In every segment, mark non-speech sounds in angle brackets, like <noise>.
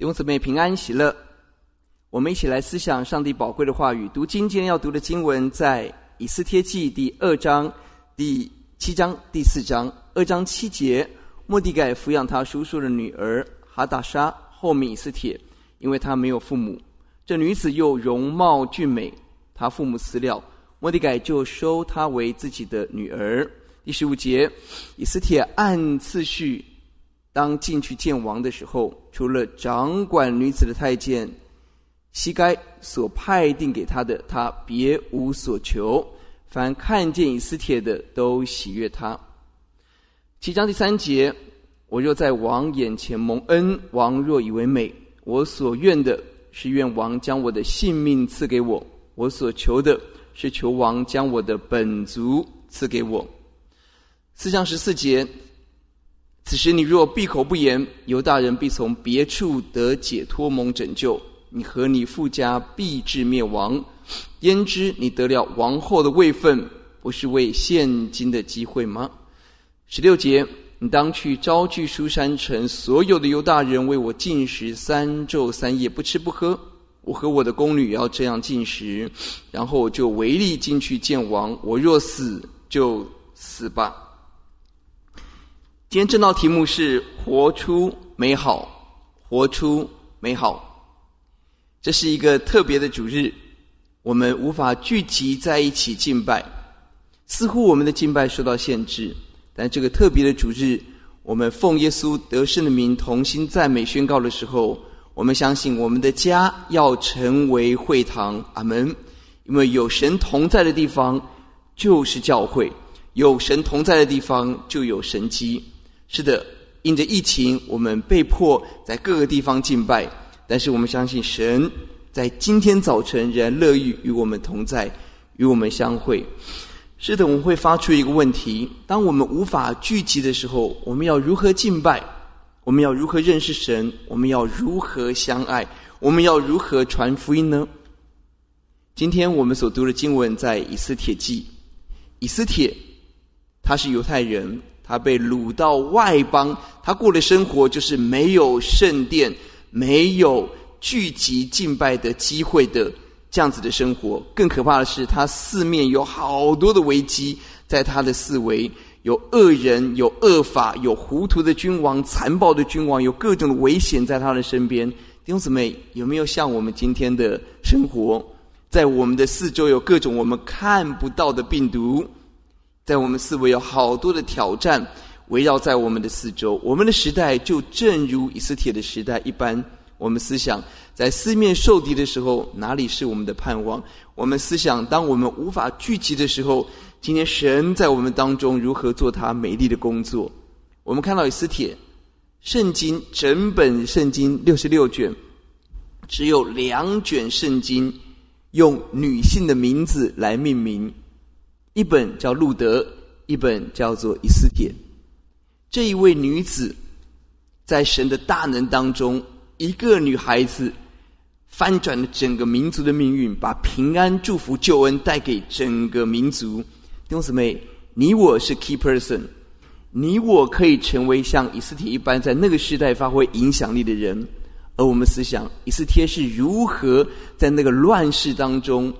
弟兄姊妹平安喜乐，我们一起来思想上帝宝贵的话语。读经今天要读的经文在以斯帖记第二章第七章第四章二章七节。莫底改抚养他叔叔的女儿哈达莎，后面以斯帖，因为他没有父母。这女子又容貌俊美，他父母死了，莫底改就收她为自己的女儿。第十五节，以斯帖按次序。当进去见王的时候，除了掌管女子的太监希该所派定给他的，他别无所求。凡看见以斯帖的，都喜悦他。七章第三节：我若在王眼前蒙恩，王若以为美，我所愿的是愿王将我的性命赐给我；我所求的是求王将我的本族赐给我。四章十四节。此时你若闭口不言，犹大人必从别处得解脱蒙拯救，你和你父家必至灭亡。焉知你得了王后的位分，不是为现今的机会吗？十六节，你当去招聚书山城所有的犹大人，为我进食三昼三夜，不吃不喝。我和我的宫女要这样进食，然后我就违例进去见王。我若死，就死吧。今天正道题目是“活出美好”，活出美好。这是一个特别的主日，我们无法聚集在一起敬拜，似乎我们的敬拜受到限制。但这个特别的主日，我们奉耶稣得胜的名同心赞美宣告的时候，我们相信我们的家要成为会堂。阿门。因为有神同在的地方就是教会，有神同在的地方就有神迹。是的，因着疫情，我们被迫在各个地方敬拜。但是我们相信神在今天早晨仍然乐意与我们同在，与我们相会。是的，我们会发出一个问题：当我们无法聚集的时候，我们要如何敬拜？我们要如何认识神？我们要如何相爱？我们要如何传福音呢？今天我们所读的经文在以斯帖记。以斯帖，他是犹太人。他被掳到外邦，他过的生活就是没有圣殿、没有聚集敬拜的机会的这样子的生活。更可怕的是，他四面有好多的危机在他的四围，有恶人、有恶法、有糊涂的君王、残暴的君王，有各种的危险在他的身边。弟兄姊妹，有没有像我们今天的生活，在我们的四周有各种我们看不到的病毒？在我们四围有好多的挑战围绕在我们的四周，我们的时代就正如以斯帖的时代一般。我们思想在四面受敌的时候，哪里是我们的盼望？我们思想，当我们无法聚集的时候，今天神在我们当中如何做他美丽的工作？我们看到以斯帖，圣经整本圣经六十六卷，只有两卷圣经用女性的名字来命名。一本叫路德，一本叫做以斯帖。这一位女子，在神的大能当中，一个女孩子翻转了整个民族的命运，把平安、祝福、救恩带给整个民族。弟兄姊妹，你我是 key person，你我可以成为像以斯帖一般，在那个时代发挥影响力的人。而我们思想，以斯帖是如何在那个乱世当中。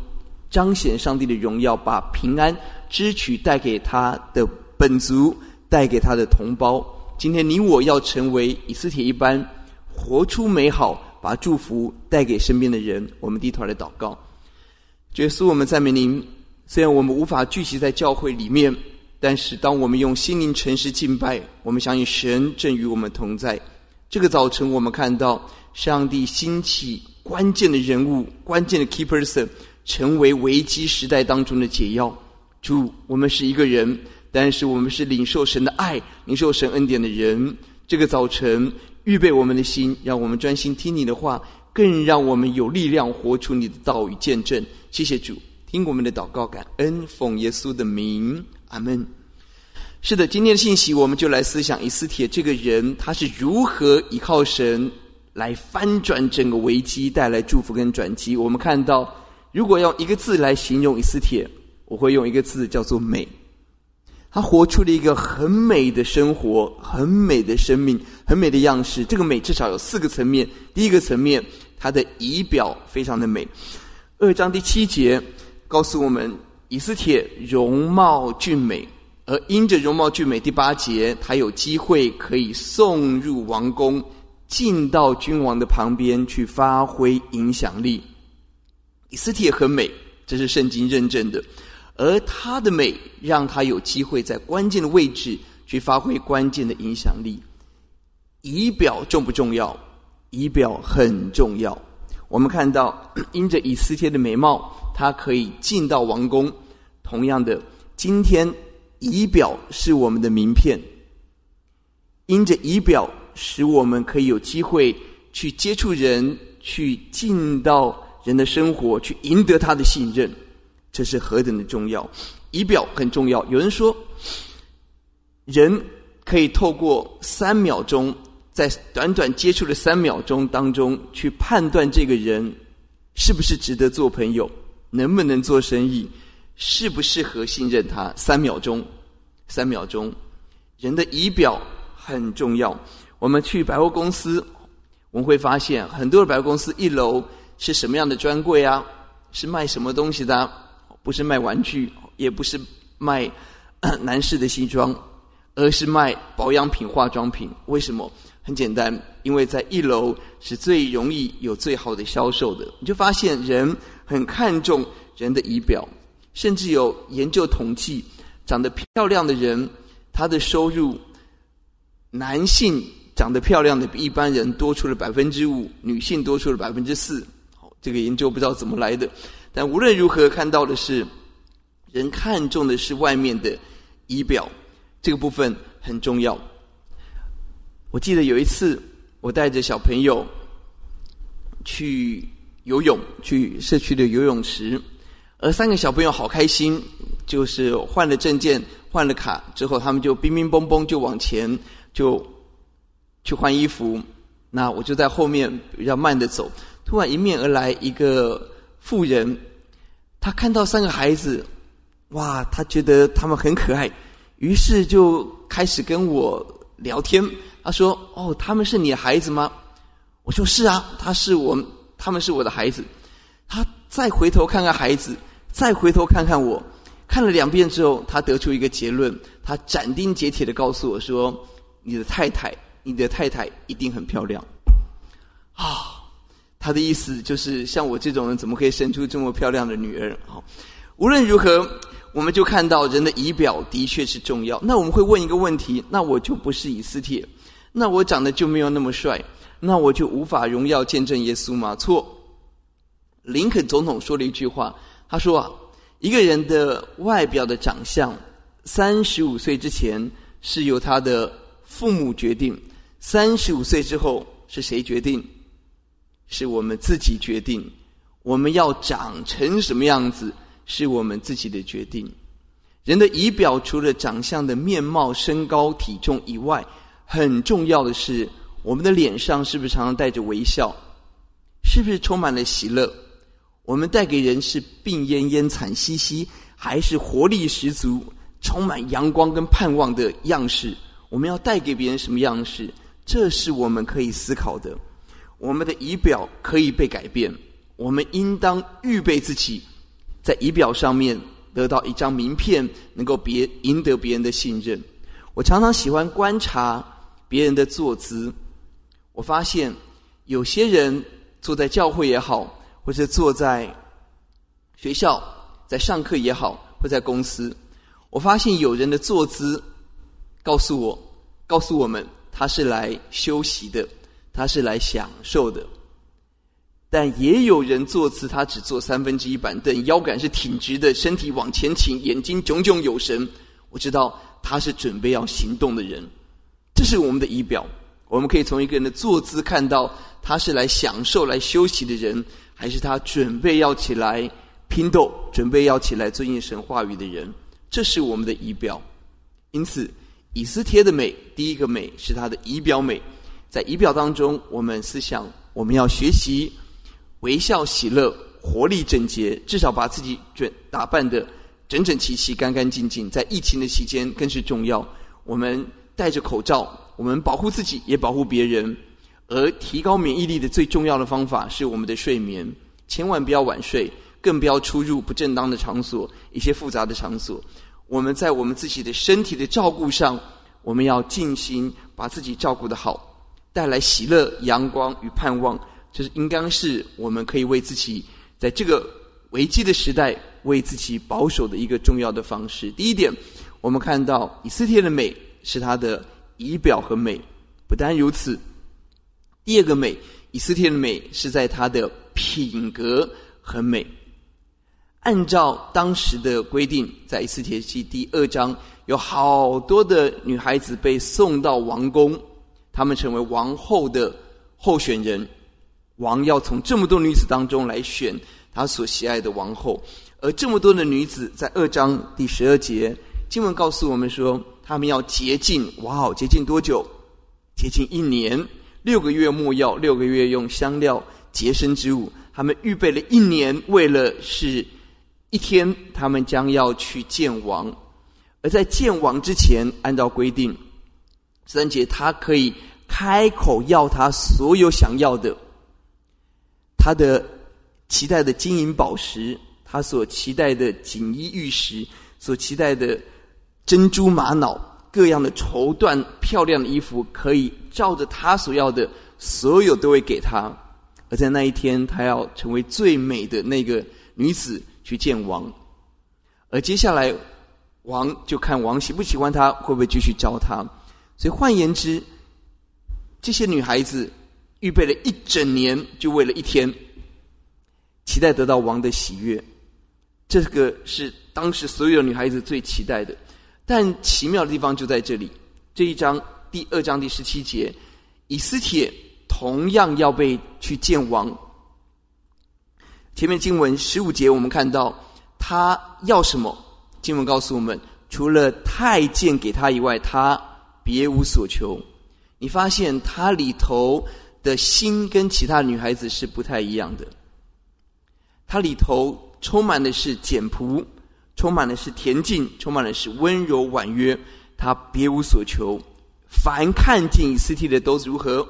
彰显上帝的荣耀，把平安支取带给他的本族，带给他的同胞。今天你我要成为以斯帖一般，活出美好，把祝福带给身边的人。我们低头来祷告，耶稣，我们赞美您。虽然我们无法聚集在教会里面，但是当我们用心灵诚实敬拜，我们相信神正与我们同在。这个早晨，我们看到上帝兴起关键的人物，关键的 key person。成为危机时代当中的解药。主，我们是一个人，但是我们是领受神的爱、领受神恩典的人。这个早晨，预备我们的心，让我们专心听你的话，更让我们有力量活出你的道与见证。谢谢主，听我们的祷告，感恩奉耶稣的名，阿门。是的，今天的信息，我们就来思想以斯帖这个人，他是如何依靠神来翻转整个危机，带来祝福跟转机。我们看到。如果用一个字来形容以斯帖，我会用一个字叫做美。他活出了一个很美的生活，很美的生命，很美的样式。这个美至少有四个层面。第一个层面，他的仪表非常的美。二章第七节告诉我们，以斯帖容貌俊美，而因着容貌俊美，第八节他有机会可以送入王宫，进到君王的旁边去发挥影响力。以斯帖很美，这是圣经认证的。而她的美，让她有机会在关键的位置去发挥关键的影响力。仪表重不重要？仪表很重要。我们看到，因着以斯帖的美貌，她可以进到王宫。同样的，今天仪表是我们的名片。因着仪表，使我们可以有机会去接触人，去进到人的生活，去赢得他的信任。这是何等的重要！仪表很重要。有人说，人可以透过三秒钟，在短短接触的三秒钟当中，去判断这个人是不是值得做朋友，能不能做生意，适不适合信任他。三秒钟，三秒钟，人的仪表很重要。我们去百货公司，我们会发现很多的百货公司一楼是什么样的专柜啊？是卖什么东西的？不是卖玩具，也不是卖 <coughs> 男士的西装，而是卖保养品、化妆品。为什么？很简单，因为在一楼是最容易有最好的销售的。你就发现人很看重人的仪表，甚至有研究统计，长得漂亮的人，他的收入，男性长得漂亮的比一般人多出了百分之五，女性多出了百分之四。这个研究不知道怎么来的。但无论如何，看到的是，人看重的是外面的仪表，这个部分很重要。我记得有一次，我带着小朋友去游泳，去社区的游泳池，而三个小朋友好开心，就是换了证件、换了卡之后，他们就乒乒乓乓就往前就去换衣服。那我就在后面比较慢的走，突然迎面而来一个。妇人，他看到三个孩子，哇，他觉得他们很可爱，于是就开始跟我聊天。他说：“哦，他们是你的孩子吗？”我说：“是啊，他是我，他们是我的孩子。”他再回头看看孩子，再回头看看我，看了两遍之后，他得出一个结论，他斩钉截铁的告诉我说：“你的太太，你的太太一定很漂亮。”啊。他的意思就是，像我这种人，怎么可以生出这么漂亮的女儿？好，无论如何，我们就看到人的仪表的确是重要。那我们会问一个问题：那我就不是以斯帖，那我长得就没有那么帅，那我就无法荣耀见证耶稣吗？错。林肯总统说了一句话，他说啊，一个人的外表的长相，三十五岁之前是由他的父母决定，三十五岁之后是谁决定？是我们自己决定，我们要长成什么样子，是我们自己的决定。人的仪表除了长相的面貌、身高、体重以外，很重要的是，我们的脸上是不是常常带着微笑？是不是充满了喜乐？我们带给人是病恹恹、惨兮兮，还是活力十足、充满阳光跟盼望的样式？我们要带给别人什么样式？这是我们可以思考的。我们的仪表可以被改变，我们应当预备自己，在仪表上面得到一张名片，能够别赢得别人的信任。我常常喜欢观察别人的坐姿，我发现有些人坐在教会也好，或者坐在学校在上课也好，或在公司，我发现有人的坐姿告诉我，告诉我们他是来休息的。他是来享受的，但也有人坐姿，他只坐三分之一板凳，腰杆是挺直的，身体往前倾，眼睛炯炯有神。我知道他是准备要行动的人，这是我们的仪表。我们可以从一个人的坐姿看到，他是来享受、来休息的人，还是他准备要起来拼斗、准备要起来遵行神话语的人。这是我们的仪表。因此，以斯帖的美，第一个美是他的仪表美。在仪表当中，我们思想我们要学习微笑、喜乐、活力、整洁，至少把自己准打扮得整整齐齐、干干净净。在疫情的期间更是重要。我们戴着口罩，我们保护自己也保护别人。而提高免疫力的最重要的方法是我们的睡眠，千万不要晚睡，更不要出入不正当的场所，一些复杂的场所。我们在我们自己的身体的照顾上，我们要尽心把自己照顾得好，带来喜乐、阳光与盼望。这是应该是我们可以为自己在这个危机的时代为自己保守的一个重要的方式。第一点，我们看到以斯帖的美是她的仪表和美，不单如此。第二个美，以斯帖的美是在她的品格很美。按照当时的规定，在以斯帖记第二章，有好多的女孩子被送到王宫，他们成为王后的候选人。王要从这么多女子当中来选他所喜爱的王后，而这么多的女子，在二章第十二节经文告诉我们说，她们要洁净。哇哦，洁净多久？洁净一年。六个月末要，六个月用香料洁身之物。他们预备了一年，为了是一天，他们将要去见王。而在见王之前，按照规定，三节他可以开口要他所有想要的，他的期待的金银宝石，他所期待的锦衣玉食，所期待的珍珠玛瑙。各样的绸缎、漂亮的衣服，可以照着他所要的，所有都会给他。而在那一天，他要成为最美的那个女子去见王。而接下来，王就看王喜不喜欢他，会不会继续招他。所以换言之，这些女孩子预备了一整年，就为了一天，期待得到王的喜悦。这个是当时所有女孩子最期待的。但奇妙的地方就在这里，这一章第二章第十七节，以斯帖同样要被去见王。前面经文十五节，我们看到他要什么？经文告诉我们，除了太监给他以外，他别无所求。你发现他里头的心跟其他女孩子是不太一样的，他里头充满的是简朴。充满的是恬静，充满的是温柔婉约。他别无所求，凡看见以斯帖的都是如何，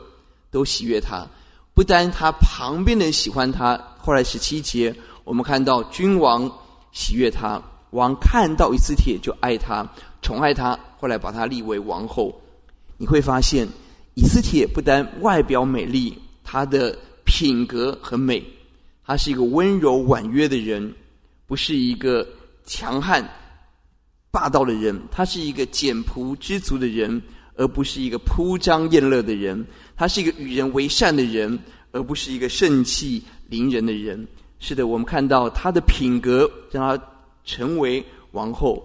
都喜悦他。不单他旁边的人喜欢他，后来十七节我们看到君王喜悦他，王看到以斯帖就爱他，宠爱他，后来把他立为王后。你会发现，以斯帖不单外表美丽，他的品格很美，他是一个温柔婉约的人，不是一个。强悍、霸道的人，他是一个简朴知足的人，而不是一个铺张宴乐的人；他是一个与人为善的人，而不是一个盛气凌人的人。是的，我们看到他的品格，让他成为王后。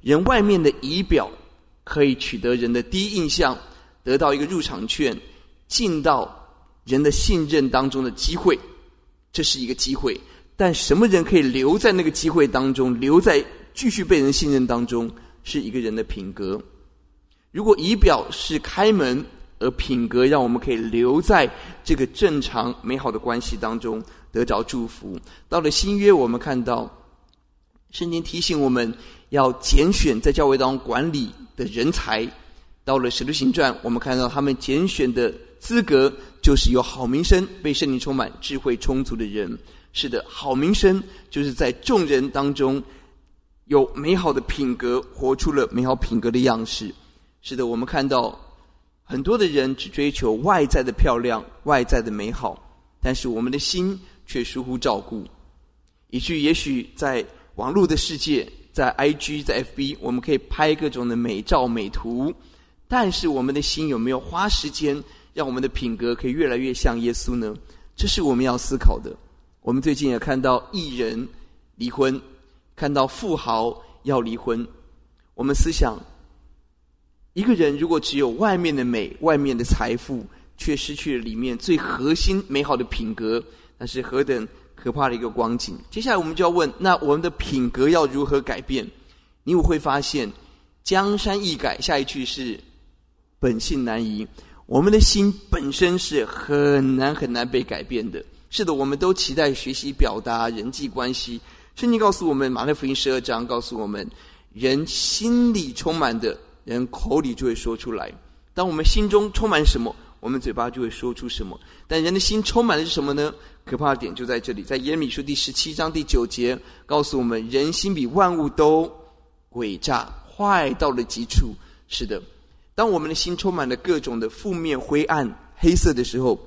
人外面的仪表可以取得人的第一印象，得到一个入场券，进到人的信任当中的机会，这是一个机会。但什么人可以留在那个机会当中，留在继续被人信任当中，是一个人的品格。如果仪表是开门，而品格让我们可以留在这个正常美好的关系当中，得着祝福。到了新约，我们看到圣经提醒我们要拣选在教会当中管理的人才。到了使徒行传，我们看到他们拣选的资格就是有好名声、被圣灵充满、智慧充足的人。是的，好名声就是在众人当中有美好的品格，活出了美好品格的样式。是的，我们看到很多的人只追求外在的漂亮、外在的美好，但是我们的心却疏忽照顾，以至于也许在网络的世界，在 IG、在 FB，我们可以拍各种的美照、美图，但是我们的心有没有花时间让我们的品格可以越来越像耶稣呢？这是我们要思考的。我们最近也看到艺人离婚，看到富豪要离婚。我们思想，一个人如果只有外面的美、外面的财富，却失去了里面最核心美好的品格，那是何等可怕的一个光景。接下来我们就要问：那我们的品格要如何改变？你我会发现，江山易改，下一句是本性难移。我们的心本身是很难很难被改变的。是的，我们都期待学习表达人际关系。圣经告诉我们，马太福音十二章告诉我们，人心里充满的，人口里就会说出来。当我们心中充满什么，我们嘴巴就会说出什么。但人的心充满的是什么呢？可怕的点就在这里，在耶米书第十七章第九节告诉我们：人心比万物都诡诈，坏到了极处。是的，当我们的心充满了各种的负面、灰暗、黑色的时候，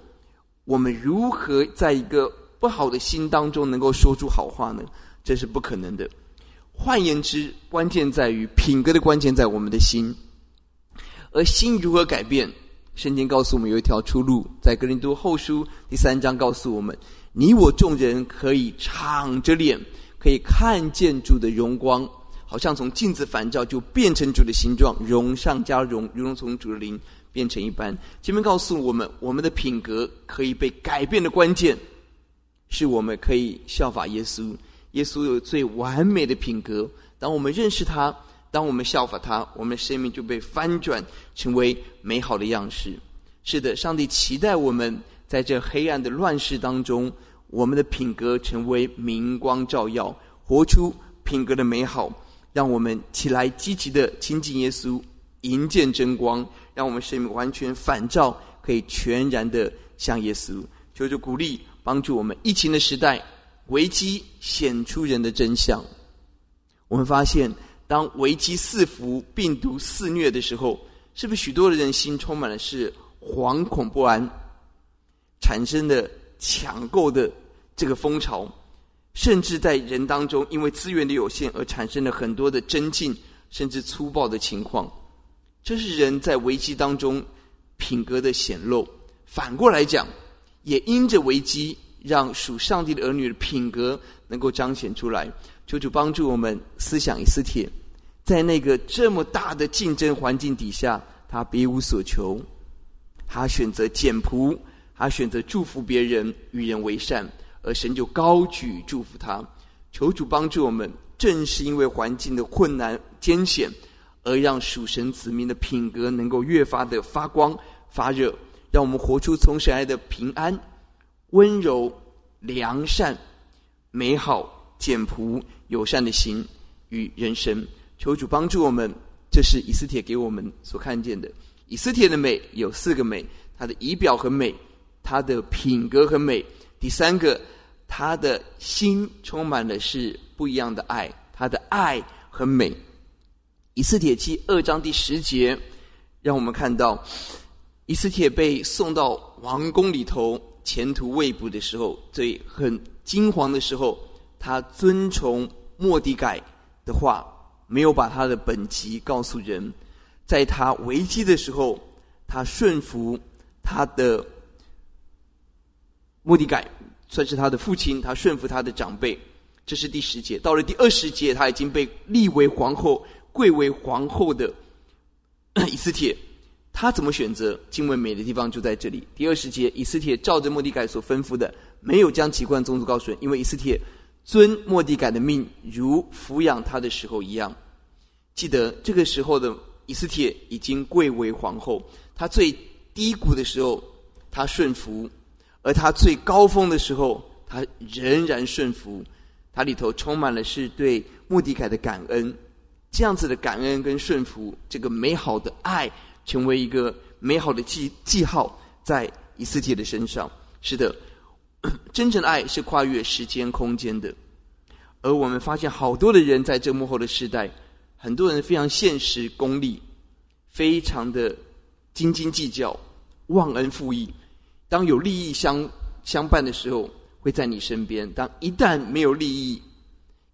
我们如何在一个不好的心当中能够说出好话呢？这是不可能的。换言之，关键在于品格的关键在我们的心，而心如何改变？圣经告诉我们有一条出路，在哥林多后书第三章告诉我们：你我众人可以敞着脸，可以看见主的荣光，好像从镜子反照，就变成主的形状，荣上加荣，如同从主的灵变成一般。前面告诉我们，我们的品格可以被改变的关键，是我们可以效法耶稣。耶稣有最完美的品格，当我们认识他。当我们效法他，我们生命就被翻转成为美好的样式。是的，上帝期待我们在这黑暗的乱世当中，我们的品格成为明光照耀，活出品格的美好。让我们起来积极的亲近耶稣，迎见真光，让我们生命完全反照，可以全然的像耶稣。求主鼓励帮助我们。疫情的时代，危机显出人的真相。我们发现。当危机四伏、病毒肆虐的时候，是不是许多的人心充满了是惶恐不安，产生的抢购的这个风潮，甚至在人当中，因为资源的有限而产生了很多的争竞，甚至粗暴的情况。这是人在危机当中品格的显露。反过来讲，也因着危机，让属上帝的儿女的品格能够彰显出来。求主帮助我们思想以斯帖，在那个这么大的竞争环境底下，他别无所求，他选择简朴，他选择祝福别人，与人为善，而神就高举祝福他。求主帮助我们，正是因为环境的困难艰险，而让属神子民的品格能够越发的发光发热，让我们活出从神来的平安、温柔、良善、美好。简朴友善的心与人生，求主帮助我们。这是以斯帖给我们所看见的。以斯帖的美有四个美：他的仪表很美，他的品格很美。第三个，他的心充满了是不一样的爱，他的爱很美。以斯帖记二章第十节，让我们看到以斯帖被送到王宫里头前途未卜的时候，最很惊惶的时候。他遵从莫迪改的话，没有把他的本籍告诉人。在他危机的时候，他顺服他的莫迪改，算是他的父亲。他顺服他的长辈，这是第十节。到了第二十节，他已经被立为皇后、贵为皇后的以斯帖，他怎么选择？经文美的地方就在这里。第二十节，以斯帖照着莫迪改所吩咐的，没有将奇怪宗族告诉人，因为以斯帖。尊莫迪改的命，如抚养他的时候一样。记得这个时候的以斯帖已经贵为皇后，她最低谷的时候，她顺服；而她最高峰的时候，她仍然顺服。她里头充满了是对莫迪改的感恩，这样子的感恩跟顺服，这个美好的爱，成为一个美好的记记号在以斯帖的身上。是的。<clears throat> 真正的爱是跨越时间空间的，而我们发现好多的人在这幕后的时代，很多人非常现实、功利，非常的斤斤计较、忘恩负义。当有利益相相伴的时候，会在你身边；当一旦没有利益，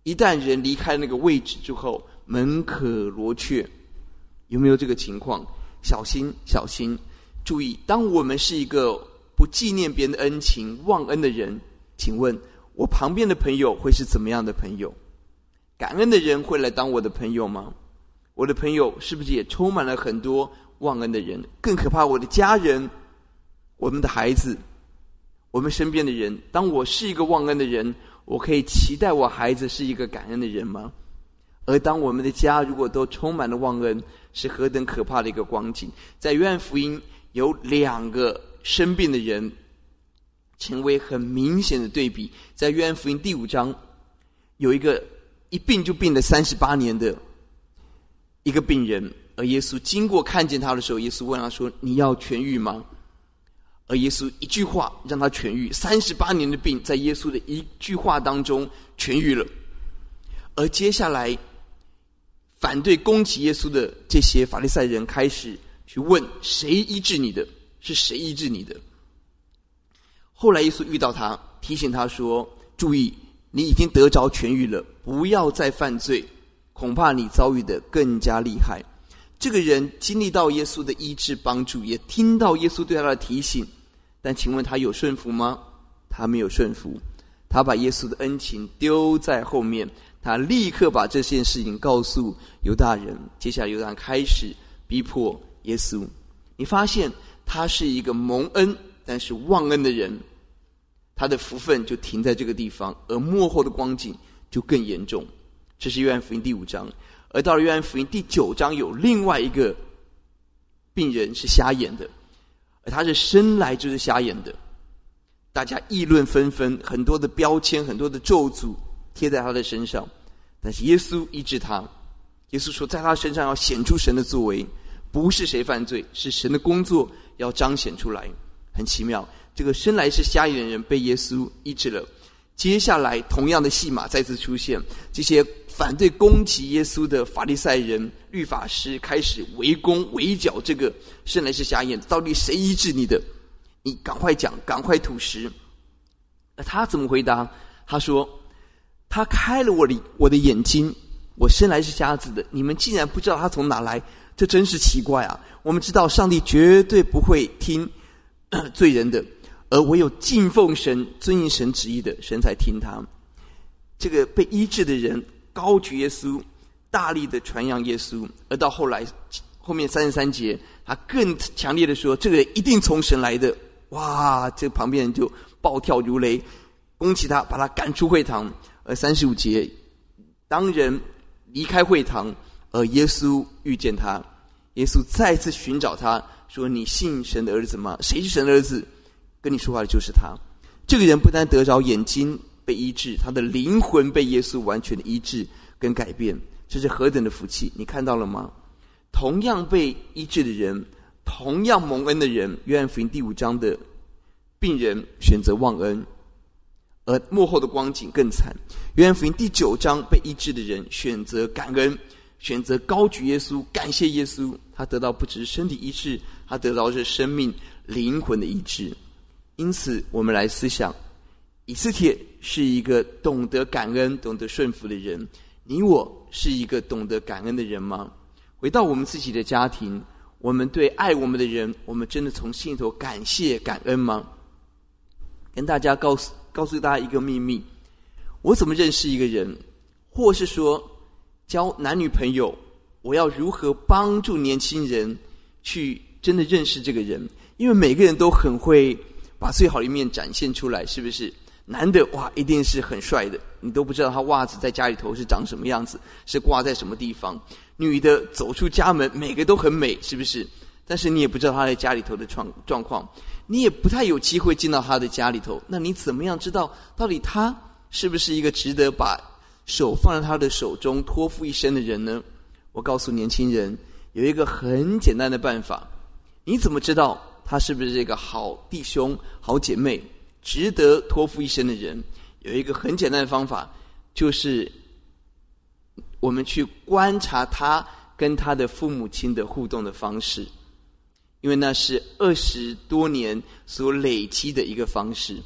一旦人离开那个位置之后，门可罗雀。有没有这个情况？小心，小心，注意！当我们是一个。不纪念别人的恩情、忘恩的人，请问我旁边的朋友会是怎么样的朋友？感恩的人会来当我的朋友吗？我的朋友是不是也充满了很多忘恩的人？更可怕，我的家人、我们的孩子、我们身边的人，当我是一个忘恩的人，我可以期待我孩子是一个感恩的人吗？而当我们的家如果都充满了忘恩，是何等可怕的一个光景！在约翰福音有两个。生病的人成为很明显的对比，在约翰福音第五章，有一个一病就病了三十八年的一个病人，而耶稣经过看见他的时候，耶稣问他说：“你要痊愈吗？”而耶稣一句话让他痊愈，三十八年的病在耶稣的一句话当中痊愈了。而接下来反对攻击耶稣的这些法利赛人开始去问：“谁医治你的？是谁医治你的？”后来耶稣遇到他，提醒他说：“注意，你已经得着痊愈了，不要再犯罪，恐怕你遭遇的更加厉害。”这个人经历到耶稣的医治帮助，也听到耶稣对他的提醒，但请问他有顺服吗？他没有顺服，他把耶稣的恩情丢在后面，他立刻把这件事情告诉犹大人。接下来犹大人开始逼迫耶稣。你发现他是一个蒙恩但是忘恩的人，他的福分就停在这个地方，而幕后的光景就更严重。这是约翰福音第五章。而到了约翰福音第九章，有另外一个病人是瞎眼的，而他是生来就是瞎眼的，大家议论纷纷，很多的标签、很多的咒诅贴在他的身上。但是耶稣医治他，耶稣说，在他身上要显出神的作为，不是谁犯罪，是神的工作要彰显出来。很奇妙，这个生来是瞎眼的人被耶稣医治了。接下来，同样的戏码再次出现，这些。反对攻击耶稣的法利赛人、律法师开始围攻、围剿这个生来是瞎眼，到底谁医治你的？你赶快讲，赶快吐实。那他怎么回答？他说：“他开了我的我的眼睛，我生来是瞎子的。你们竟然不知道他从哪来，这真是奇怪啊！我们知道上帝绝对不会听 <coughs> 罪人的，而唯有敬奉神、遵行神旨意的神才听他。这个被医治的人。”高举耶稣，大力的传扬耶稣，而到后来，后面三十三节，他更强烈的说：“这个人一定从神来的。”哇！这旁边人就暴跳如雷，攻击他，把他赶出会堂。而三十五节，当人离开会堂，而耶稣遇见他，耶稣再次寻找他，说：“你信神的儿子吗？谁是神的儿子？跟你说话的就是他。”这个人不但得着眼睛。被医治，他的灵魂被耶稣完全的医治跟改变，这是何等的福气！你看到了吗？同样被医治的人，同样蒙恩的人，约翰福音第五章的病人选择忘恩，而幕后的光景更惨。约翰福音第九章被医治的人选择感恩，选择高举耶稣，感谢耶稣，他得到不只是身体医治，他得到是生命灵魂的医治。因此，我们来思想。以斯帖是一个懂得感恩、懂得顺服的人。你我是一个懂得感恩的人吗？回到我们自己的家庭，我们对爱我们的人，我们真的从心里头感谢、感恩吗？跟大家告诉告诉大家一个秘密：我怎么认识一个人，或是说交男女朋友，我要如何帮助年轻人去真的认识这个人？因为每个人都很会把最好的一面展现出来，是不是？男的哇，一定是很帅的，你都不知道他袜子在家里头是长什么样子，是挂在什么地方。女的走出家门，每个都很美，是不是？但是你也不知道他在家里头的状状况，你也不太有机会进到他的家里头。那你怎么样知道到底他是不是一个值得把手放在他的手中托付一生的人呢？我告诉年轻人，有一个很简单的办法，你怎么知道他是不是一个好弟兄、好姐妹？值得托付一生的人，有一个很简单的方法，就是我们去观察他跟他的父母亲的互动的方式，因为那是二十多年所累积的一个方式。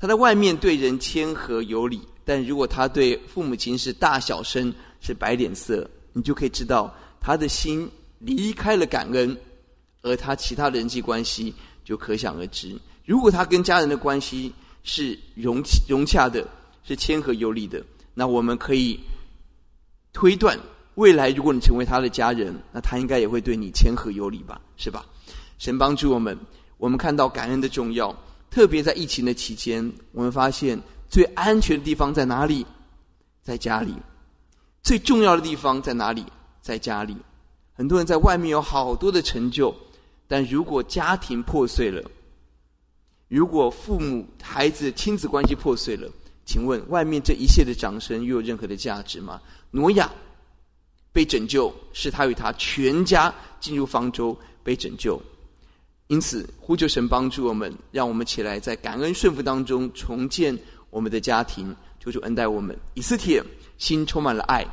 他在外面对人谦和有礼，但如果他对父母亲是大小声、是白脸色，你就可以知道他的心离开了感恩，而他其他的人际关系就可想而知。如果他跟家人的关系是融融洽的，是谦和有礼的，那我们可以推断，未来如果你成为他的家人，那他应该也会对你谦和有礼吧，是吧？神帮助我们，我们看到感恩的重要，特别在疫情的期间，我们发现最安全的地方在哪里？在家里。最重要的地方在哪里？在家里。很多人在外面有好多的成就，但如果家庭破碎了，如果父母、孩子、亲子关系破碎了，请问外面这一切的掌声又有任何的价值吗？挪亚，被拯救，是他与他全家进入方舟被拯救。因此，呼求神帮助我们，让我们起来在感恩顺服当中重建我们的家庭，求主恩待我们。以斯帖心充满了爱，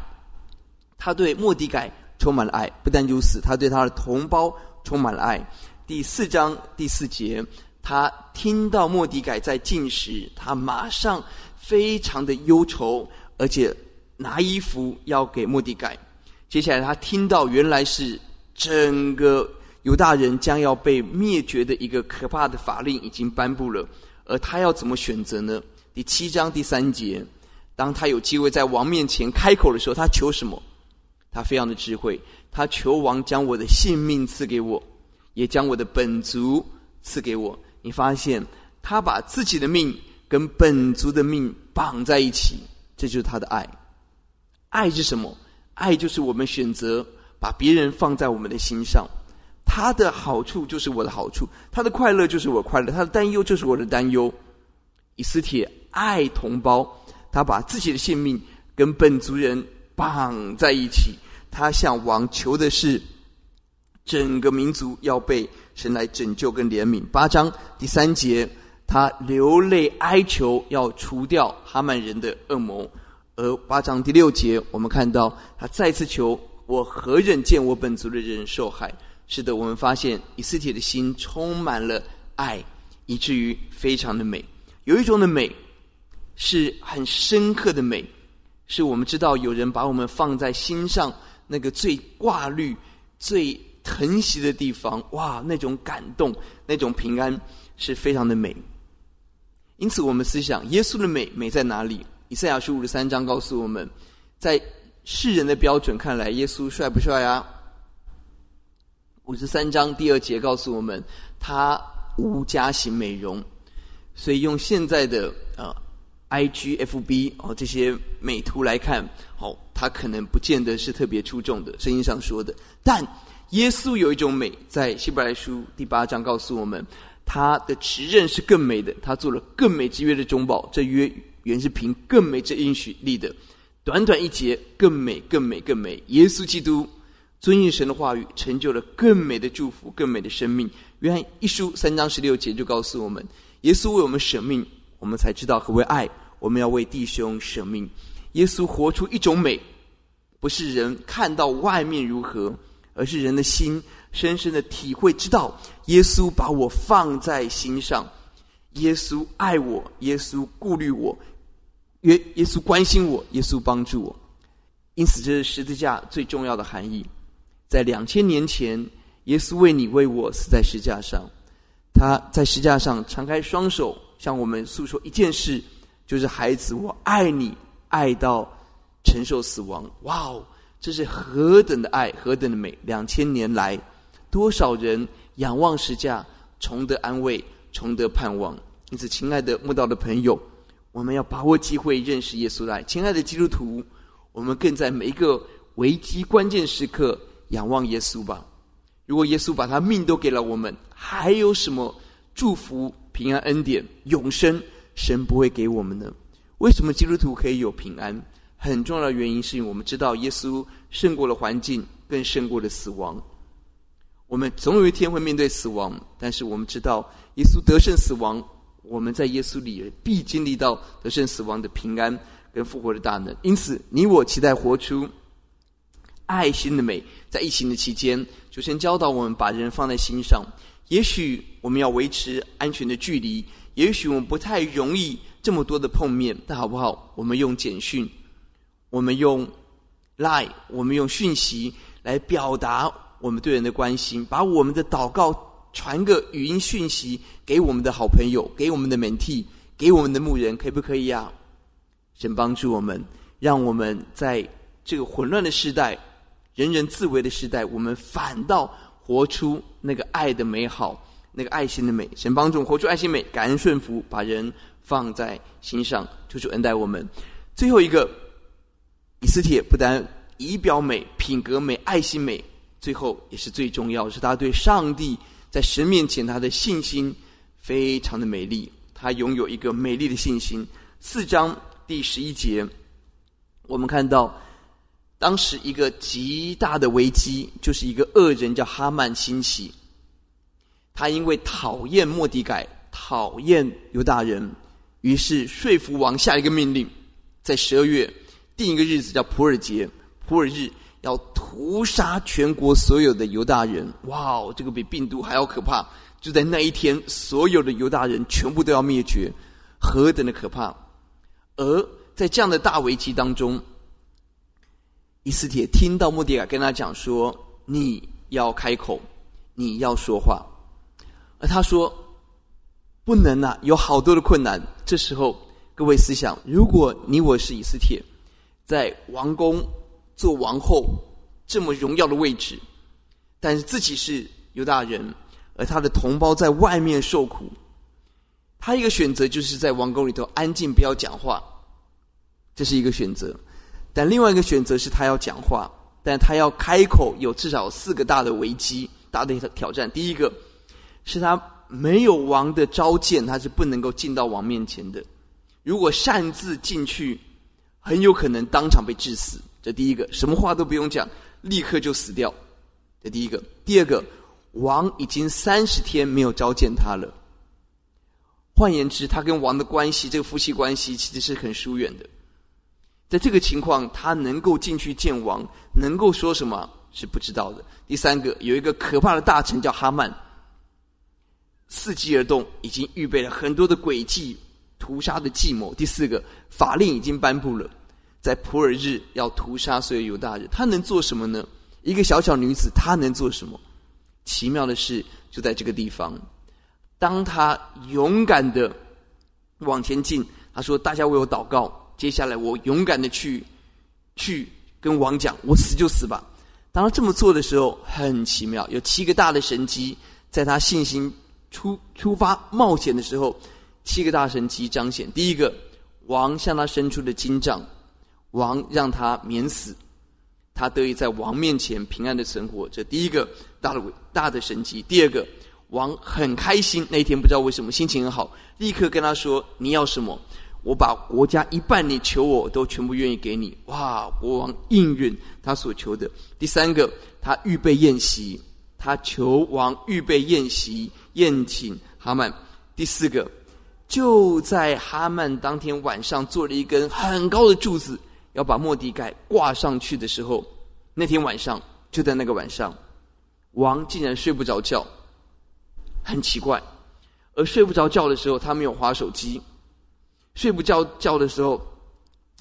他对莫迪改充满了爱，不但如此，他对他的同胞充满了爱。第四章第四节，他听到莫迪改在进食，他马上非常的忧愁，而且拿衣服要给莫迪改。接下来，他听到原来是整个。犹大人将要被灭绝的一个可怕的法令已经颁布了，而他要怎么选择呢？第七章第三节，当他有机会在王面前开口的时候，他求什么？他非常的智慧，他求王将我的性命赐给我，也将我的本族赐给我。你发现他把自己的命跟本族的命绑在一起，这就是他的爱。爱是什么？爱就是我们选择把别人放在我们的心上。他的好处就是我的好处，他的快乐就是我快乐，他的担忧就是我的担忧。以斯帖爱同胞，他把自己的性命跟本族人绑在一起。他向王求的是整个民族要被神来拯救跟怜悯。八章第三节，他流泪哀求要除掉哈曼人的恶谋。而八章第六节，我们看到他再次求：我何忍见我本族的人受害？是的，我们发现以斯帖的心充满了爱，以至于非常的美。有一种的美是很深刻的美，是我们知道有人把我们放在心上那个最挂虑、最疼惜的地方。哇，那种感动、那种平安是非常的美。因此，我们思想耶稣的美美在哪里？以赛亚书五十三章告诉我们，在世人的标准看来，耶稣帅不帅啊？五十三章第二节告诉我们，他无加型美容，所以用现在的呃 I G F B 哦这些美图来看，哦，他可能不见得是特别出众的，圣经上说的。但耶稣有一种美，在希伯来书第八章告诉我们，他的职任是更美的，他做了更美之约的中保，这约原是凭更美之应许立的，短短一节，更美，更美，更美，耶稣基督。遵应神的话语，成就了更美的祝福，更美的生命。约翰一书三章十六节就告诉我们，耶稣为我们舍命，我们才知道何为爱。我们要为弟兄舍命。耶稣活出一种美，不是人看到外面如何，而是人的心深深的体会，知道耶稣把我放在心上，耶稣爱我，耶稣顾虑我，耶耶稣关心我，耶稣帮助我。因此，这是十字架最重要的含义。在两千年前，耶稣为你为我死在石架上。他在石架上敞开双手，向我们诉说一件事，就是孩子，我爱你，爱到承受死亡。哇哦，这是何等的爱，何等的美！两千年来，多少人仰望石架，重得安慰，重得盼望。因此，亲爱的慕道的朋友，我们要把握机会认识耶稣来。亲爱的基督徒，我们更在每一个危机关键时刻。仰望耶稣吧！如果耶稣把他命都给了我们，还有什么祝福、平安、恩典、永生，神不会给我们呢？为什么基督徒可以有平安？很重要的原因是因为我们知道耶稣胜过了环境，更胜过了死亡。我们总有一天会面对死亡，但是我们知道耶稣得胜死亡，我们在耶稣里必经历到得胜死亡的平安跟复活的大能。因此，你我期待活出。爱心的美，在疫情的期间，就先教导我们把人放在心上。也许我们要维持安全的距离，也许我们不太容易这么多的碰面，但好不好？我们用简讯，我们用 Line，我们用讯息来表达我们对人的关心，把我们的祷告传个语音讯息给我们的好朋友，给我们的门替给我们的牧人，可不可以呀？神帮助我们，让我们在这个混乱的时代。人人自危的时代，我们反倒活出那个爱的美好，那个爱心的美。神帮助我们活出爱心美，感恩顺服，把人放在心上，处处恩待我们。最后一个，以斯帖不但仪表美、品格美、爱心美，最后也是最重要，是他对上帝在神面前他的信心非常的美丽。他拥有一个美丽的信心。四章第十一节，我们看到。当时一个极大的危机，就是一个恶人叫哈曼兴起。他因为讨厌末底改，讨厌犹大人，于是说服王下一个命令，在十二月定一个日子叫普尔节，普尔日要屠杀全国所有的犹大人。哇哦，这个比病毒还要可怕！就在那一天，所有的犹大人全部都要灭绝，何等的可怕！而在这样的大危机当中，以斯帖听到末底亚跟他讲说：“你要开口，你要说话。”而他说：“不能啊，有好多的困难。”这时候，各位思想：如果你我是以斯帖，在王宫做王后这么荣耀的位置，但是自己是犹大人，而他的同胞在外面受苦，他一个选择就是在王宫里头安静，不要讲话，这是一个选择。但另外一个选择是他要讲话，但他要开口，有至少四个大的危机、大的挑战。第一个是他没有王的召见，他是不能够进到王面前的。如果擅自进去，很有可能当场被致死。这第一个，什么话都不用讲，立刻就死掉。这第一个。第二个，王已经三十天没有召见他了。换言之，他跟王的关系，这个夫妻关系其实是很疏远的。在这个情况，他能够进去见王，能够说什么是不知道的。第三个，有一个可怕的大臣叫哈曼，伺机而动，已经预备了很多的诡计、屠杀的计谋。第四个，法令已经颁布了，在普珥日要屠杀所有犹大人。他能做什么呢？一个小小女子，她能做什么？奇妙的事就在这个地方，当他勇敢的往前进，他说：“大家为我祷告。”接下来，我勇敢的去，去跟王讲，我死就死吧。当他这么做的时候，很奇妙，有七个大的神迹，在他信心出出发冒险的时候，七个大神迹彰显。第一个，王向他伸出的金杖，王让他免死，他得以在王面前平安的存活。这第一个大的大的神迹。第二个，王很开心，那一天不知道为什么心情很好，立刻跟他说：“你要什么？”我把国家一半，你求我都全部愿意给你。哇！国王应允他所求的。第三个，他预备宴席，他求王预备宴席宴请哈曼。第四个，就在哈曼当天晚上做了一根很高的柱子，要把末底改挂上去的时候，那天晚上就在那个晚上，王竟然睡不着觉，很奇怪。而睡不着觉的时候，他没有滑手机。睡不着觉的时候，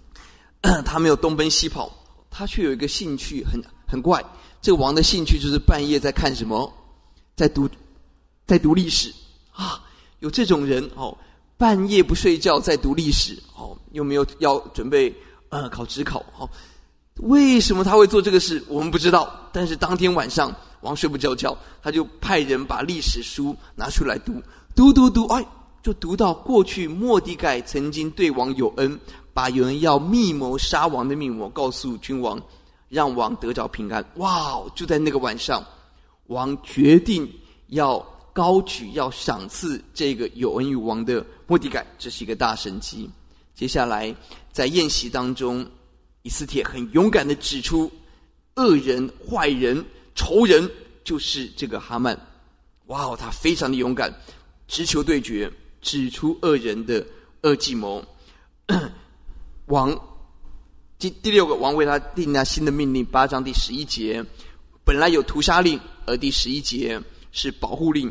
<coughs> 他没有东奔西跑，他却有一个兴趣很很怪。这个王的兴趣就是半夜在看什么，在读，在读历史啊！有这种人哦，半夜不睡觉在读历史哦，又没有要准备呃考指考哦。为什么他会做这个事？我们不知道。但是当天晚上，王睡不着觉，他就派人把历史书拿出来读，读读读，哎。就读到过去，莫底改曾经对王有恩，把有人要密谋杀王的密谋告诉君王，让王得着平安。哇！就在那个晚上，王决定要高举、要赏赐这个有恩于王的莫底改，这是一个大神迹。接下来在宴席当中，以斯帖很勇敢的指出，恶人、坏人、仇人就是这个哈曼。哇！他非常的勇敢，直球对决。指出恶人的恶计谋，<coughs> 王第第六个王为他定下新的命令，八章第十一节，本来有屠杀令，而第十一节是保护令，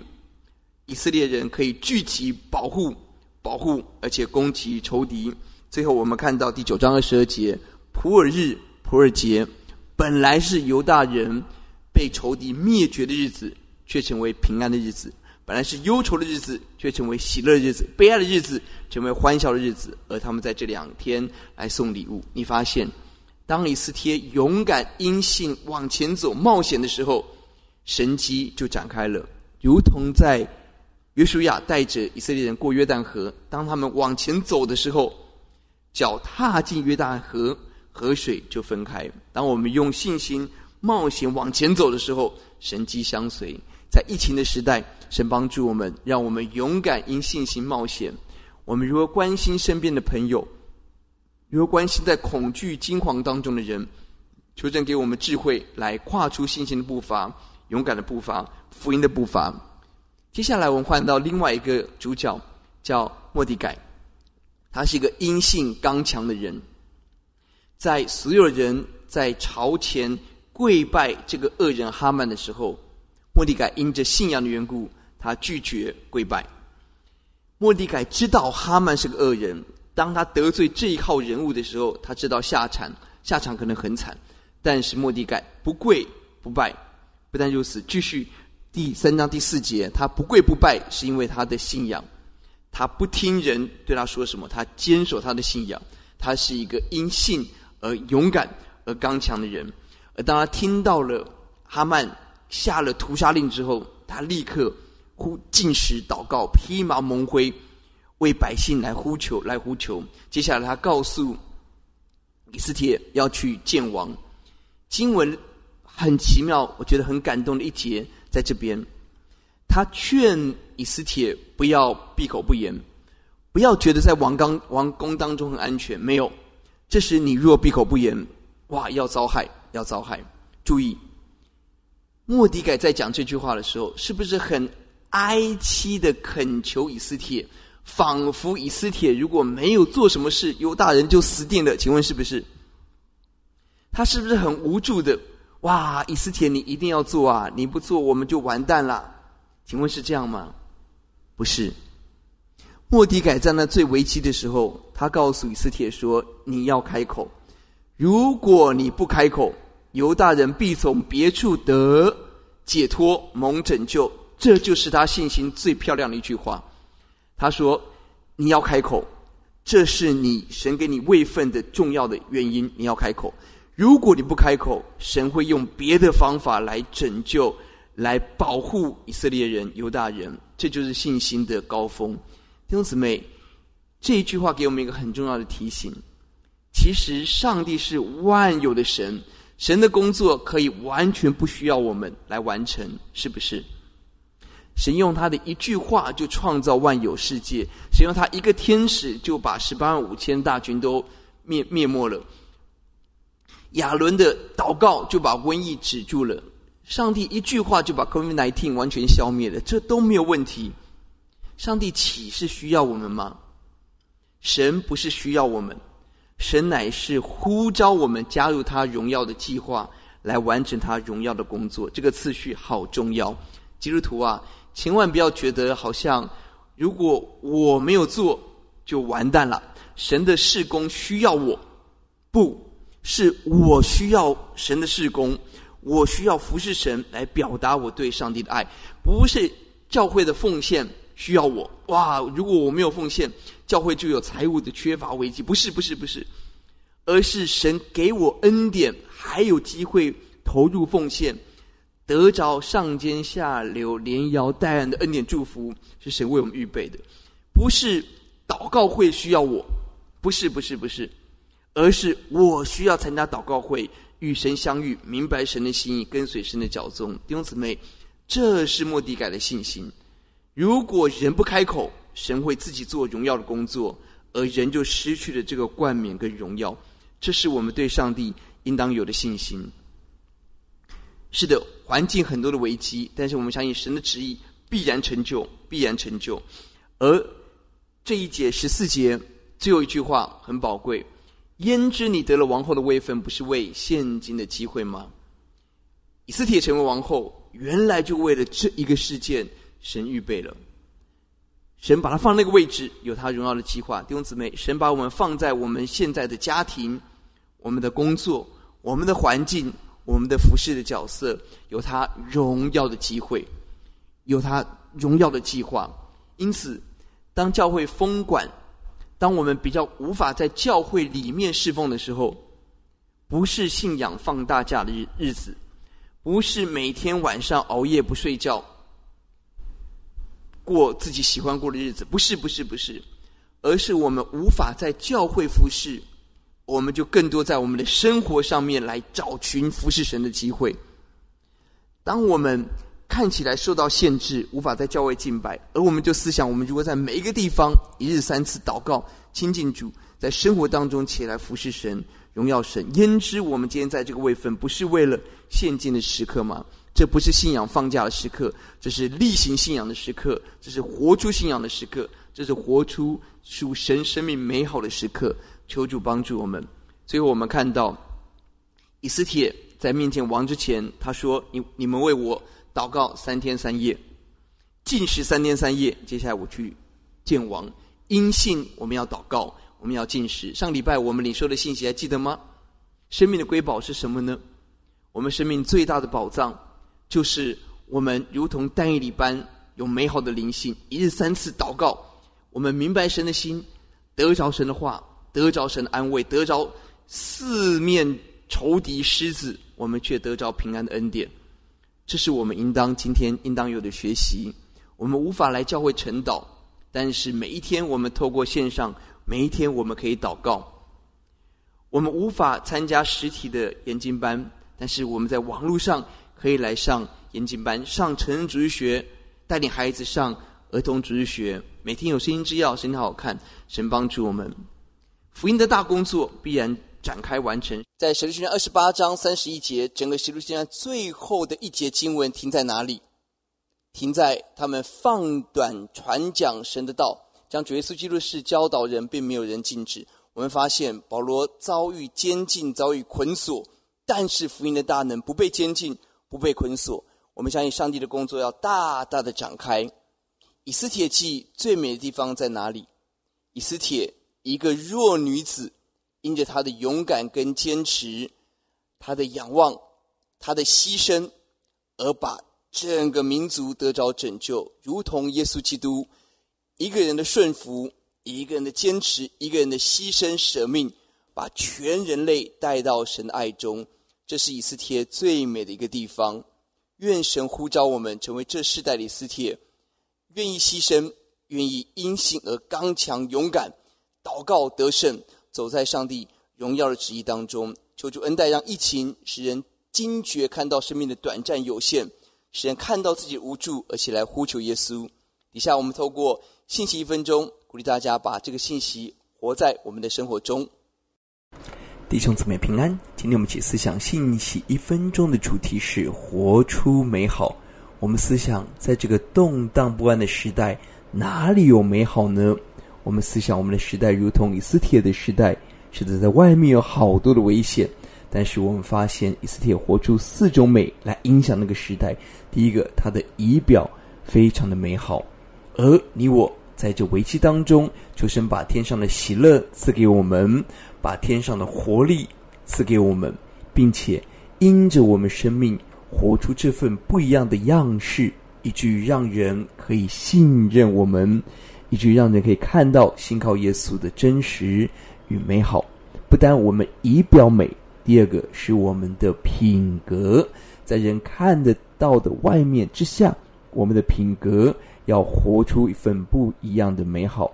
以色列人可以聚集保护保护，而且攻击仇敌。最后我们看到第九章二十二节，普尔日普尔节本来是犹大人被仇敌灭绝的日子，却成为平安的日子。本来是忧愁的日子，却成为喜乐的日子；悲哀的日子，成为欢笑的日子。而他们在这两天来送礼物。你发现，当以斯帖勇敢因信往前走冒险的时候，神迹就展开了，如同在约书亚带着以色列人过约旦河，当他们往前走的时候，脚踏进约旦河，河水就分开。当我们用信心冒险往前走的时候，神迹相随。在疫情的时代，神帮助我们，让我们勇敢因信心冒险。我们如何关心身边的朋友？如何关心在恐惧惊惶当中的人？求神给我们智慧，来跨出信心的步伐、勇敢的步伐、福音的步伐。接下来，我们换到另外一个主角，叫莫迪改。他是一个阴性刚强的人，在所有人在朝前跪拜这个恶人哈曼的时候，莫迪改因着信仰的缘故，他拒绝跪拜。莫迪改知道哈曼是个恶人，当他得罪这一号人物的时候，他知道下场，下场可能很惨。但是莫迪改不跪不拜，不但如此，继续第三章第四节，他不跪不拜，是因为他的信仰，他不听人对他说什么，他坚守他的信仰，他是一个因信而勇敢而刚强的人。而当他听到了哈曼下了屠杀令之后，他立刻呼进食祷告，披麻蒙灰，为百姓来呼求，来呼求。接下来他告诉以斯帖要去见王。经文很奇妙，我觉得很感动的一节在这边。他劝以斯帖不要闭口不言，不要觉得在王刚王宫当中很安全。没有，这时你若闭口不言，哇，要遭害，要遭害。注意，莫迪改在讲这句话的时候，是不是很哀戚的恳求以斯帖？仿佛以斯帖如果没有做什么事，犹大人就死定了。请问是不是？他是不是很无助的？哇，以斯帖，你一定要做啊！你不做，我们就完蛋了。请问是这样吗？不是。莫迪改在那最危机的时候，他告诉以斯帖说：“你要开口，如果你不开口，犹大人必从别处得解脱、蒙拯救。”这就是他信心最漂亮的一句话。他说：“你要开口，这是你神给你位分的重要的原因。你要开口。”如果你不开口，神会用别的方法来拯救、来保护以色列人、犹大人。这就是信心的高峰。弟兄姊妹，这一句话给我们一个很重要的提醒：其实上帝是万有的神，神的工作可以完全不需要我们来完成，是不是？神用他的一句话就创造万有世界，神用他一个天使就把十八万五千大军都灭灭没了。亚伦的祷告就把瘟疫止住了，上帝一句话就把 COVID-19 完全消灭了，这都没有问题。上帝岂是需要我们吗？神不是需要我们，神乃是呼召我们加入他荣耀的计划，来完成他荣耀的工作。这个次序好重要，基督徒啊，千万不要觉得好像如果我没有做就完蛋了，神的事工需要我，不。是我需要神的事工，我需要服侍神来表达我对上帝的爱，不是教会的奉献需要我。哇，如果我没有奉献，教会就有财务的缺乏危机。不是，不是，不是，而是神给我恩典，还有机会投入奉献，得着上尖下流、连摇带按的恩典祝福，是神为我们预备的。不是祷告会需要我，不是，不是，不是。而是我需要参加祷告会，与神相遇，明白神的心意，跟随神的脚踪。弟兄姊妹，这是莫迪改的信心。如果人不开口，神会自己做荣耀的工作，而人就失去了这个冠冕跟荣耀。这是我们对上帝应当有的信心。是的，环境很多的危机，但是我们相信神的旨意必然成就，必然成就。而这一节十四节最后一句话很宝贵。焉知你得了王后的位分，不是为现今的机会吗？以斯帖成为王后，原来就为了这一个事件，神预备了。神把他放那个位置，有他荣耀的计划。弟兄姊妹，神把我们放在我们现在的家庭、我们的工作、我们的环境、我们的服侍的角色，有他荣耀的机会，有他荣耀的计划。因此，当教会封管。当我们比较无法在教会里面侍奉的时候，不是信仰放大假的日日子，不是每天晚上熬夜不睡觉，过自己喜欢过的日子，不是，不是，不是，而是我们无法在教会服侍，我们就更多在我们的生活上面来找寻服侍神的机会。当我们看起来受到限制，无法在教会敬拜，而我们就思想，我们如果在每一个地方一日三次祷告、亲近主，在生活当中起来服侍神、荣耀神，焉知我们今天在这个位分，不是为了现今的时刻吗？这不是信仰放假的时刻，这是例行信仰的时刻，这是活出信仰的时刻，这是活出属神生命美好的时刻。求主帮助我们。最后，我们看到以斯帖在面见王之前，他说：“你你们为我。”祷告三天三夜，禁食三天三夜。接下来我去见王，因信我们要祷告，我们要禁食。上礼拜我们领受的信息还记得吗？生命的瑰宝是什么呢？我们生命最大的宝藏，就是我们如同但以理般有美好的灵性，一日三次祷告，我们明白神的心，得着神的话，得着神的安慰，得着四面仇敌狮子，我们却得着平安的恩典。这是我们应当今天应当有的学习。我们无法来教会晨祷，但是每一天我们透过线上，每一天我们可以祷告。我们无法参加实体的研经班，但是我们在网络上可以来上研经班，上成人主日学，带领孩子上儿童主日学。每天有声音之钥，声音好看，神帮助我们。福音的大工作必然展开完成，在《使徒行传》二十八章三十一节，整个《使徒行传》最后的一节经文停在哪里？停在他们放短传讲神的道，将主耶稣基督的事教导人，并没有人禁止。我们发现保罗遭遇监禁，遭遇捆锁，但是福音的大能不被监禁，不被捆锁。我们相信上帝的工作要大大的展开。以斯帖记最美的地方在哪里？以斯帖一个弱女子。因着她的勇敢跟坚持，她的仰望，她的牺牲，而把整个民族得着拯救，如同耶稣基督一个人的顺服，一个人的坚持，一个人的牺牲舍命，把全人类带到神的爱中。这是以斯帖最美的一个地方。愿神呼召我们成为这世代的以斯帖，愿意牺牲，愿意因信而刚强勇敢，祷告得胜。走在上帝荣耀的旨意当中，求主恩待，让疫情使人惊觉看到生命的短暂有限，使人看到自己无助，而且来呼求耶稣。底下我们透过信息一分钟，鼓励大家把这个信息活在我们的生活中。弟兄姊妹平安，今天我们起思想信息一分钟的主题是活出美好。我们思想在这个动荡不安的时代，哪里有美好呢？我们思想，我们的时代如同以斯帖的时代，是的，在外面有好多的危险，但是我们发现以斯帖活出四种美来影响那个时代。第一个，他的仪表非常的美好，而你我在这危机当中，求神把天上的喜乐赐给我们，把天上的活力赐给我们，并且因着我们生命活出这份不一样的样式，以至于让人可以信任我们。以至于让人可以看到信靠耶稣的真实与美好，不单我们仪表美，第二个是我们的品格，在人看得到的外面之下，我们的品格要活出一份不一样的美好，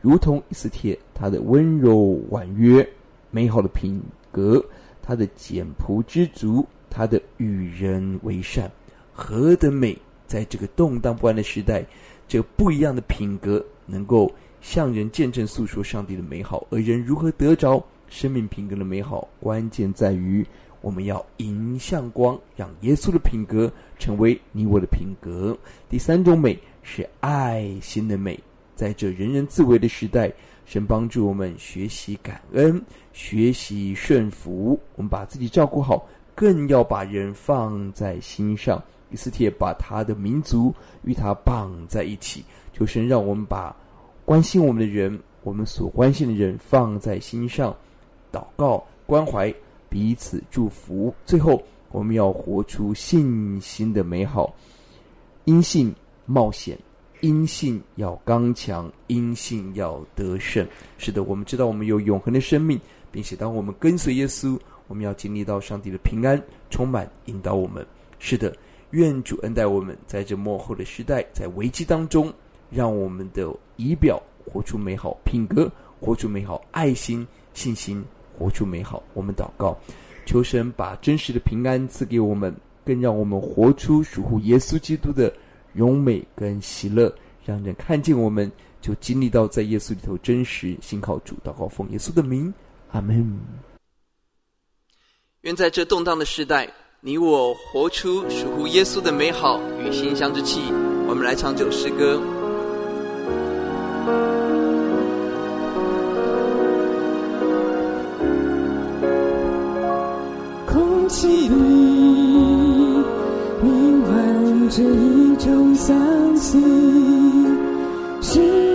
如同以斯帖他的温柔婉约、美好的品格，他的简朴知足，他的与人为善，何等美！在这个动荡不安的时代。这不一样的品格，能够向人见证诉说上帝的美好。而人如何得着生命品格的美好，关键在于我们要迎向光，让耶稣的品格成为你我的品格。第三种美是爱心的美，在这人人自危的时代，神帮助我们学习感恩，学习顺服。我们把自己照顾好，更要把人放在心上。以斯帖把他的民族与他绑在一起，求神让我们把关心我们的人，我们所关心的人放在心上，祷告关怀彼此祝福。最后，我们要活出信心的美好，因信冒险，阴性要刚强，阴性要得胜。是的，我们知道我们有永恒的生命，并且当我们跟随耶稣，我们要经历到上帝的平安，充满引导我们。是的。愿主恩待我们，在这末后的时代，在危机当中，让我们的仪表活出美好品格，活出美好爱心、信心，活出美好。我们祷告，求神把真实的平安赐给我们，更让我们活出属乎耶稣基督的荣美跟喜乐，让人看见我们就经历到在耶稣里头真实信靠主，祷告奉耶稣的名，阿门。愿在这动荡的时代，你我活出属乎耶稣的美好与馨香之气。我们来唱这首诗歌。空气里弥漫着一种香气，是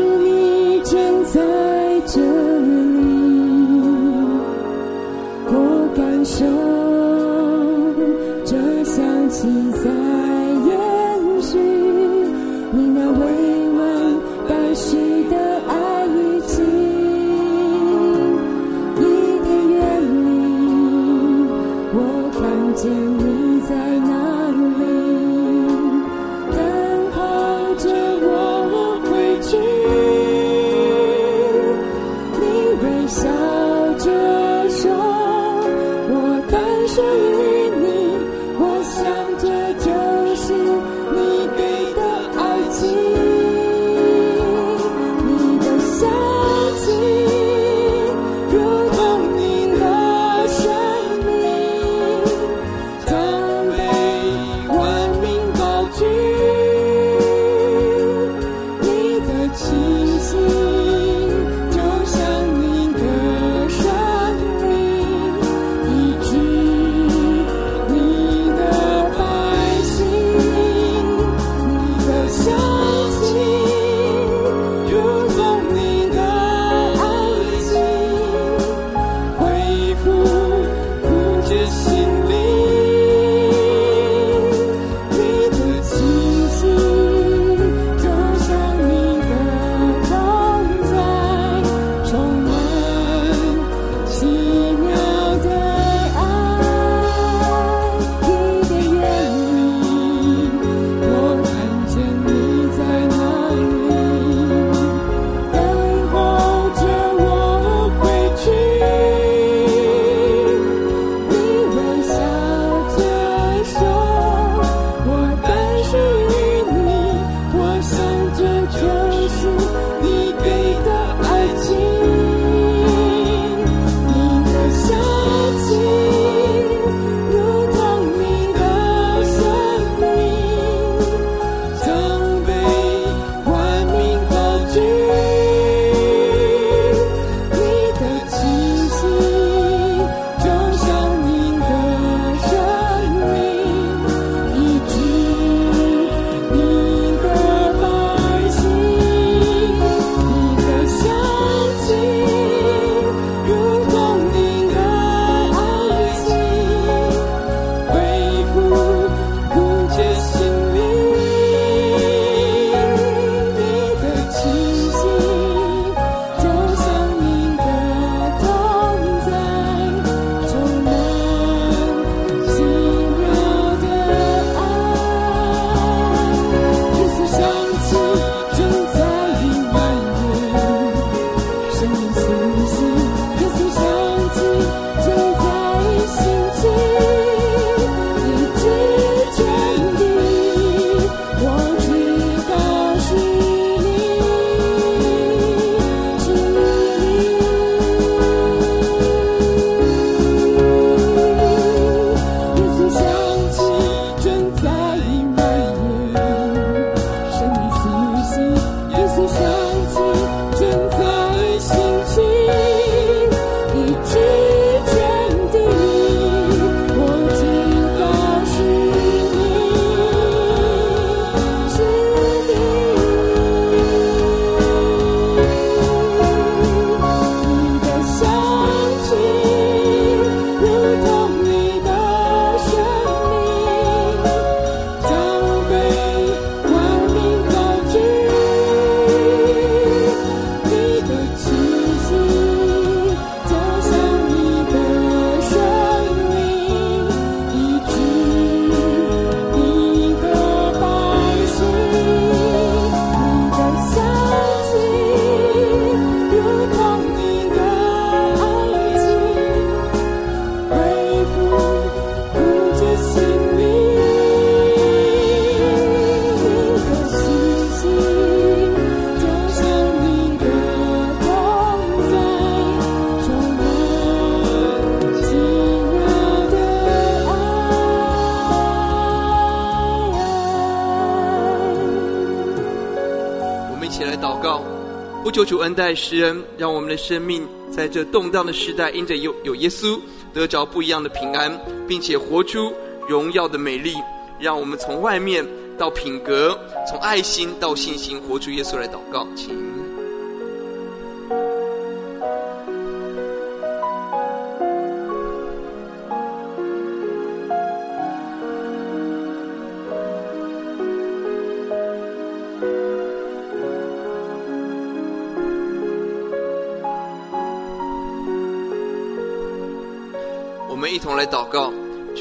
救主恩待施恩，让我们的生命在这动荡的时代，因着有有耶稣，得着不一样的平安，并且活出荣耀的美丽。让我们从外面到品格，从爱心到信心，活出耶稣来祷告，请。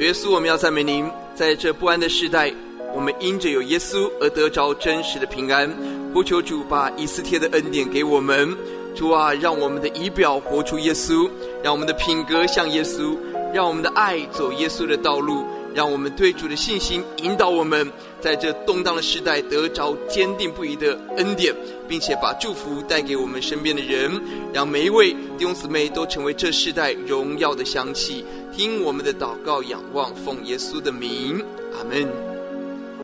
耶稣，我们要赞美您。在这不安的时代，我们因着有耶稣而得着真实的平安。呼求主把以斯帖的恩典给我们，主啊，让我们的仪表活出耶稣，让我们的品格像耶稣，让我们的爱走耶稣的道路，让我们对主的信心引导我们，在这动荡的时代得着坚定不移的恩典，并且把祝福带给我们身边的人，让每一位弟兄姊妹都成为这世代荣耀的香气。听我们的祷告，仰望奉耶稣的名，阿门。